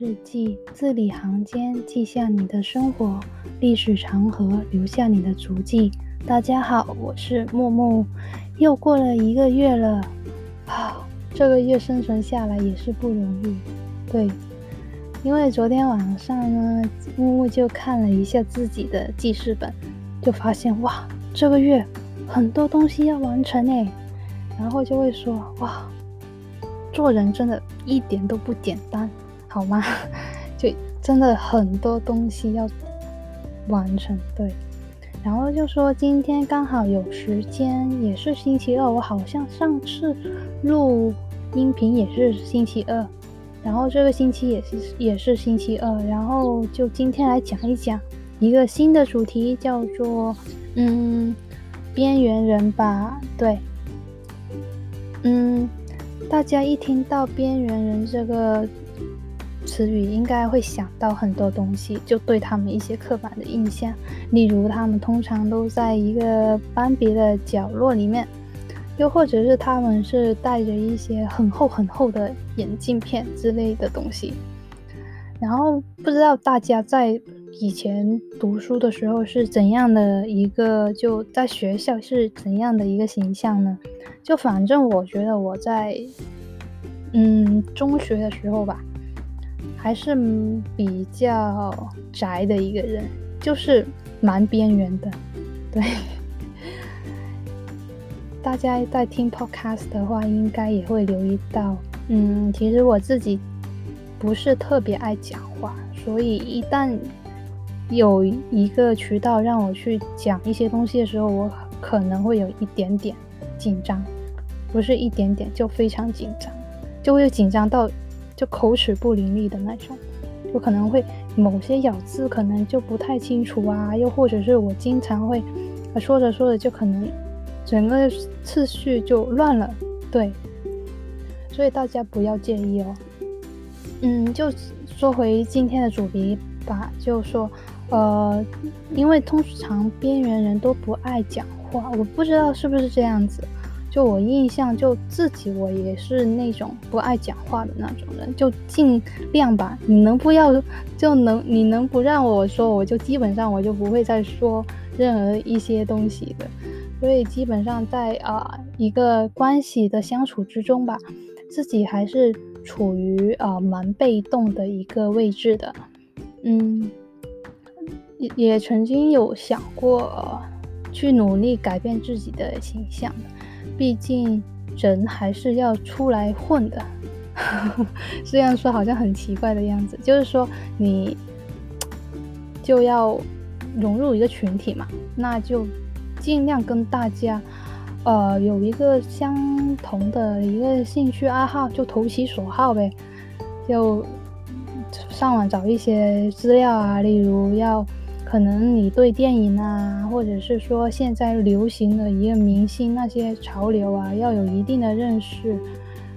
日记，字里行间记下你的生活，历史长河留下你的足迹。大家好，我是木木，又过了一个月了，啊，这个月生存下来也是不容易。对，因为昨天晚上呢，木木就看了一下自己的记事本，就发现哇，这个月很多东西要完成诶，然后就会说哇。做人真的一点都不简单，好吗？就真的很多东西要完成，对。然后就说今天刚好有时间，也是星期二。我好像上次录音频也是星期二，然后这个星期也是也是星期二。然后就今天来讲一讲一个新的主题，叫做嗯，边缘人吧，对，嗯。大家一听到“边缘人”这个词语，应该会想到很多东西，就对他们一些刻板的印象，例如他们通常都在一个班别的角落里面，又或者是他们是戴着一些很厚很厚的眼镜片之类的东西。然后不知道大家在以前读书的时候是怎样的一个，就在学校是怎样的一个形象呢？就反正我觉得我在嗯中学的时候吧，还是比较宅的一个人，就是蛮边缘的。对，大家在听 podcast 的话，应该也会留意到，嗯，其实我自己不是特别爱讲话，所以一旦有一个渠道让我去讲一些东西的时候，我可能会有一点点紧张，不是一点点，就非常紧张，就会紧张到就口齿不伶俐的那种，就可能会某些咬字可能就不太清楚啊，又或者是我经常会说着说着就可能整个次序就乱了，对，所以大家不要介意哦。嗯，就说回今天的主题吧，就说。呃，因为通常边缘人都不爱讲话，我不知道是不是这样子。就我印象，就自己我也是那种不爱讲话的那种人，就尽量吧。你能不要就能，你能不让我说，我就基本上我就不会再说任何一些东西的。所以基本上在啊、一个关系的相处之中吧，自己还是处于啊、蛮被动的一个位置的，嗯。也也曾经有想过，去努力改变自己的形象，毕竟人还是要出来混的。这样说好像很奇怪的样子，就是说你就要融入一个群体嘛，那就尽量跟大家，呃，有一个相同的一个兴趣爱好，就投其所好呗，就上网找一些资料啊，例如要。可能你对电影啊，或者是说现在流行的一个明星那些潮流啊，要有一定的认识，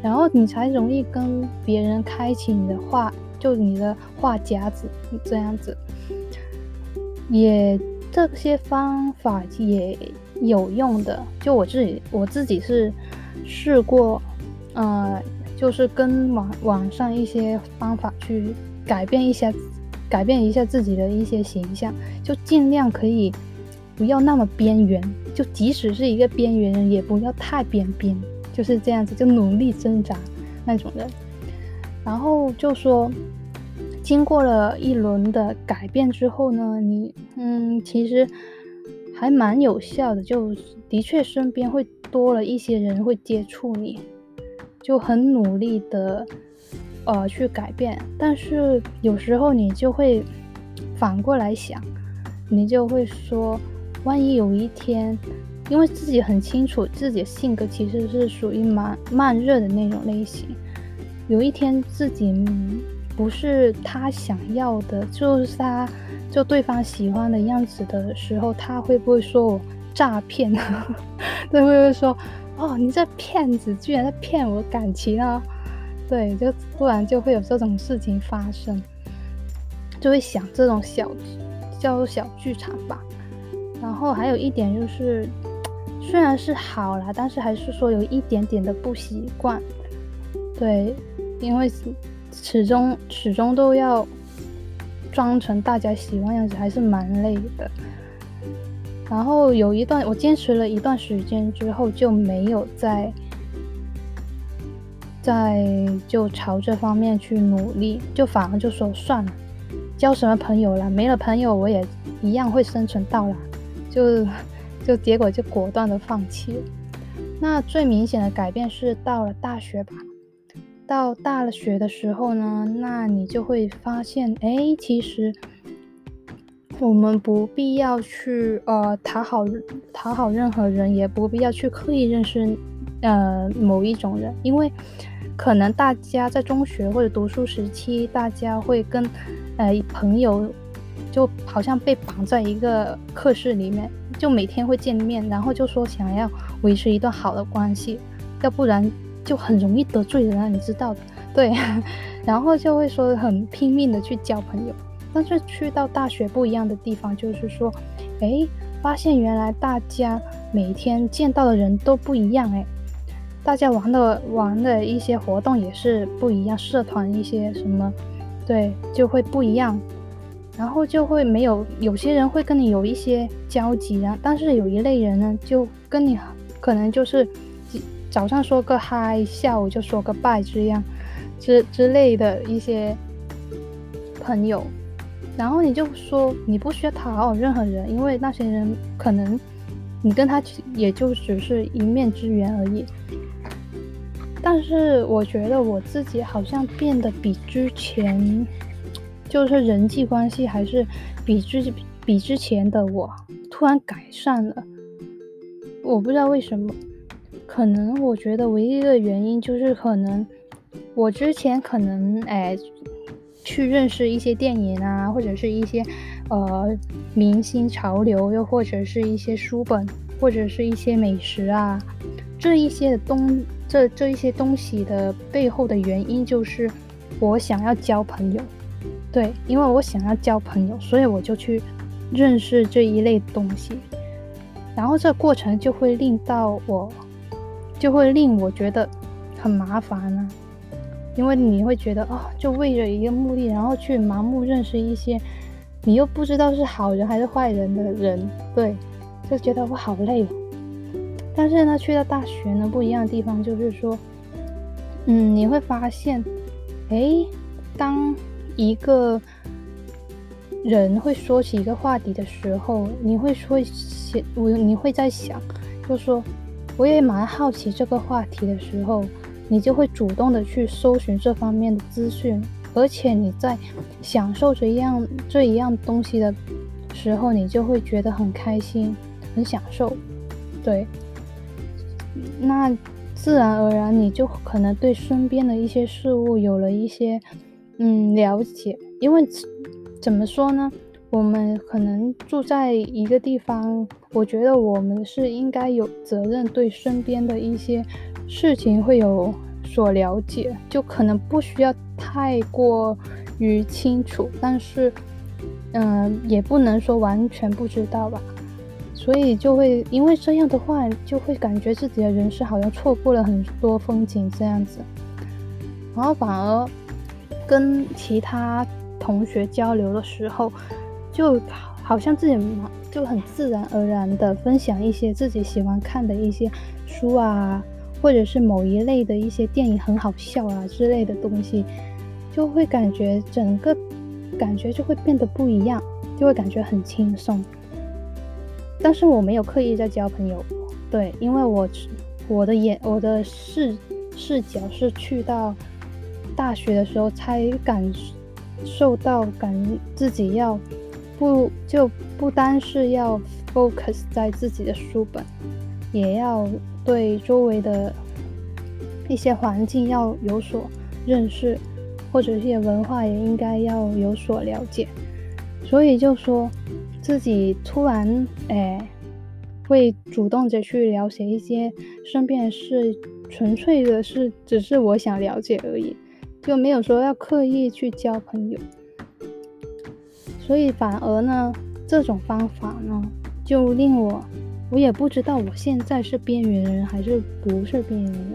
然后你才容易跟别人开启你的话，就你的话匣子这样子。也这些方法也有用的，就我自己我自己是试过，呃，就是跟网网上一些方法去改变一下。改变一下自己的一些形象，就尽量可以不要那么边缘，就即使是一个边缘人，也不要太边边，就是这样子，就努力挣扎那种人。然后就说，经过了一轮的改变之后呢，你嗯，其实还蛮有效的，就的确身边会多了一些人会接触你，就很努力的。呃，去改变，但是有时候你就会反过来想，你就会说，万一有一天，因为自己很清楚自己的性格其实是属于蛮慢热的那种类型，有一天自己不是他想要的，就是他就对方喜欢的样子的时候，他会不会说我诈骗？他会不会说，哦，你这骗子，居然在骗我感情啊？对，就突然就会有这种事情发生，就会想这种小叫做小剧场吧。然后还有一点就是，虽然是好啦，但是还是说有一点点的不习惯。对，因为始终始终都要装成大家喜欢样子，还是蛮累的。然后有一段我坚持了一段时间之后，就没有再在就朝这方面去努力，就反而就说算了，交什么朋友了？没了朋友，我也一样会生存到了，就 就结果就果断的放弃了。那最明显的改变是到了大学吧。到大学的时候呢，那你就会发现，哎，其实我们不必要去呃讨好讨好任何人，也不必要去刻意认识呃某一种人，因为可能大家在中学或者读书时期，大家会跟呃朋友就好像被绑在一个课室里面，就每天会见面，然后就说想要维持一段好的关系，要不然。就很容易得罪人啊，你知道的，对，然后就会说很拼命的去交朋友，但是去到大学不一样的地方，就是说，哎，发现原来大家每天见到的人都不一样，哎，大家玩的玩的一些活动也是不一样，社团一些什么，对，就会不一样，然后就会没有，有些人会跟你有一些交集啊，但是有一类人呢，就跟你可能就是。早上说个嗨，下午就说个拜，这样之之类的一些朋友，然后你就说你不需要讨好任何人，因为那些人可能你跟他也就只是一面之缘而已。但是我觉得我自己好像变得比之前，就是人际关系还是比之比之前的我突然改善了，我不知道为什么。可能我觉得唯一的原因就是，可能我之前可能哎去认识一些电影啊，或者是一些呃明星潮流，又或者是一些书本，或者是一些美食啊，这一些的东这这一些东西的背后的原因就是我想要交朋友，对，因为我想要交朋友，所以我就去认识这一类东西，然后这过程就会令到我。就会令我觉得很麻烦呢、啊，因为你会觉得哦，就为了一个目的，然后去盲目认识一些你又不知道是好人还是坏人的人，对，就觉得我好累哦。但是呢，去到大学呢，不一样的地方就是说，嗯，你会发现，诶，当一个人会说起一个话题的时候，你会说想，我你会在想，就说。我也蛮好奇这个话题的时候，你就会主动的去搜寻这方面的资讯，而且你在享受着一样这一样东西的时候，你就会觉得很开心、很享受。对，那自然而然你就可能对身边的一些事物有了一些嗯了解，因为怎么说呢？我们可能住在一个地方，我觉得我们是应该有责任对身边的一些事情会有所了解，就可能不需要太过于清楚，但是，嗯、也不能说完全不知道吧。所以就会因为这样的话，就会感觉自己的人生好像错过了很多风景这样子，然后反而跟其他同学交流的时候。就好像自己就很自然而然的分享一些自己喜欢看的一些书啊，或者是某一类的一些电影很好笑啊之类的东西，就会感觉整个感觉就会变得不一样，就会感觉很轻松。但是我没有刻意在交朋友，对，因为我我的眼我的视视角是去到大学的时候才感受到感自己要。不就不单是要 focus 在自己的书本，也要对周围的一些环境要有所认识，或者一些文化也应该要有所了解。所以就说自己突然哎，会主动的去了解一些身边的事，纯粹的是只是我想了解而已，就没有说要刻意去交朋友。所以反而呢，这种方法呢，就令我，我也不知道我现在是边缘人还是不是边缘人。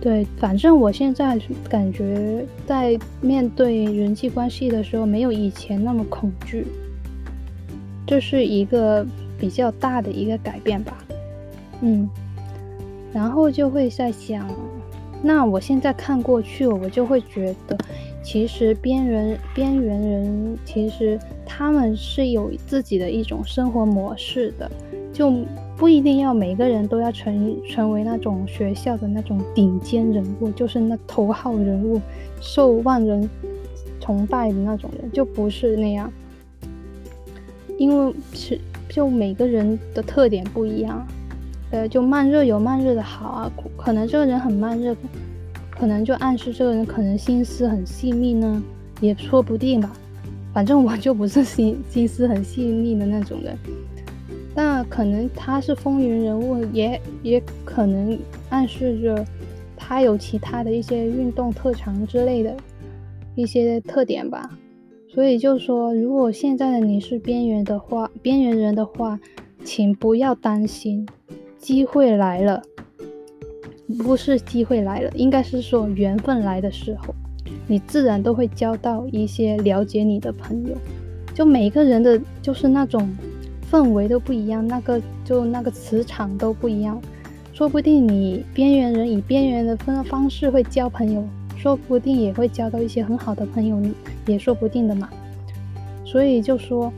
对，反正我现在感觉在面对人际关系的时候，没有以前那么恐惧，这是一个比较大的一个改变吧。嗯，然后就会在想，那我现在看过去，我就会觉得，其实边缘边缘人其实他们是有自己的一种生活模式的，就。不一定要每个人都要成成为那种学校的那种顶尖人物，就是那头号人物，受万人崇拜的那种人，就不是那样。因为是就每个人的特点不一样，呃，就慢热有慢热的好啊，可能这个人很慢热，可能就暗示这个人可能心思很细腻呢，也说不定吧。反正我就不是心心思很细腻的那种人。那可能他是风云人物，也也可能暗示着他有其他的一些运动特长之类的一些特点吧。所以就说，如果现在的你是边缘的话，边缘人的话，请不要担心，机会来了，不是机会来了，应该是说缘分来的时候，你自然都会交到一些了解你的朋友。就每个人的就是那种。氛围都不一样，那个就那个磁场都不一样，说不定你边缘人以边缘的方方式会交朋友，说不定也会交到一些很好的朋友，也说不定的嘛。所以就说，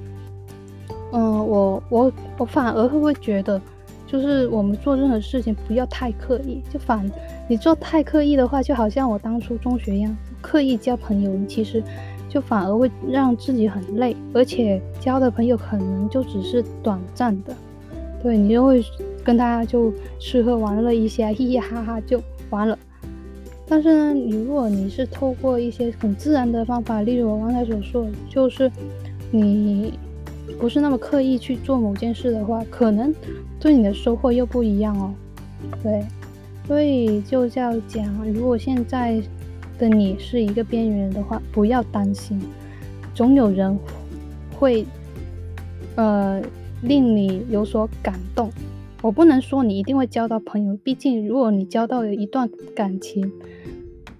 嗯，我我我反而会不会觉得，就是我们做任何事情不要太刻意，就反你做太刻意的话，就好像我当初中学一样，刻意交朋友，其实。就反而会让自己很累，而且交的朋友可能就只是短暂的，对，你就会跟他就吃喝玩乐一些，嘻嘻哈哈就完了。但是呢，如果你是透过一些很自然的方法，例如我刚才所说，就是你不是那么刻意去做某件事的话，可能对你的收获又不一样哦。对，所以就这样讲，如果现在。的你是一个边缘人的话，不要担心，总有人会，呃，令你有所感动。我不能说你一定会交到朋友，毕竟如果你交到了一段感情，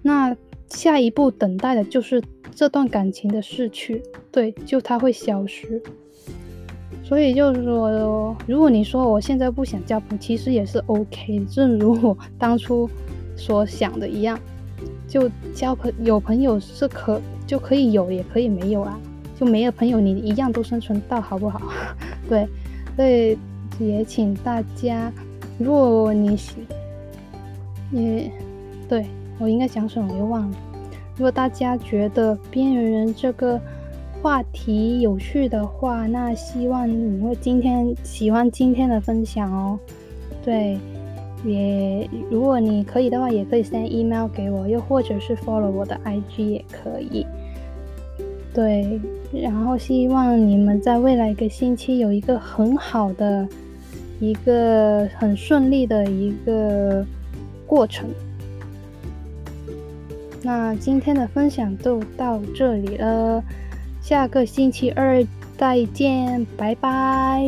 那下一步等待的就是这段感情的逝去，对，就它会消失。所以就是说，如果你说我现在不想交朋友，其实也是 OK，正如我当初所想的一样。就交朋有朋友是可就可以有也可以没有啊，就没有朋友你一样都生存到好不好？对，所以也请大家，如果你喜也对我应该讲什么我又忘了。如果大家觉得边缘人这个话题有趣的话，那希望你会今天喜欢今天的分享哦。对。也，如果你可以的话，也可以 send email 给我，又或者是 follow 我的 IG 也可以。对，然后希望你们在未来一个星期有一个很好的、一个很顺利的一个过程。那今天的分享就到这里了，下个星期二再见，拜拜。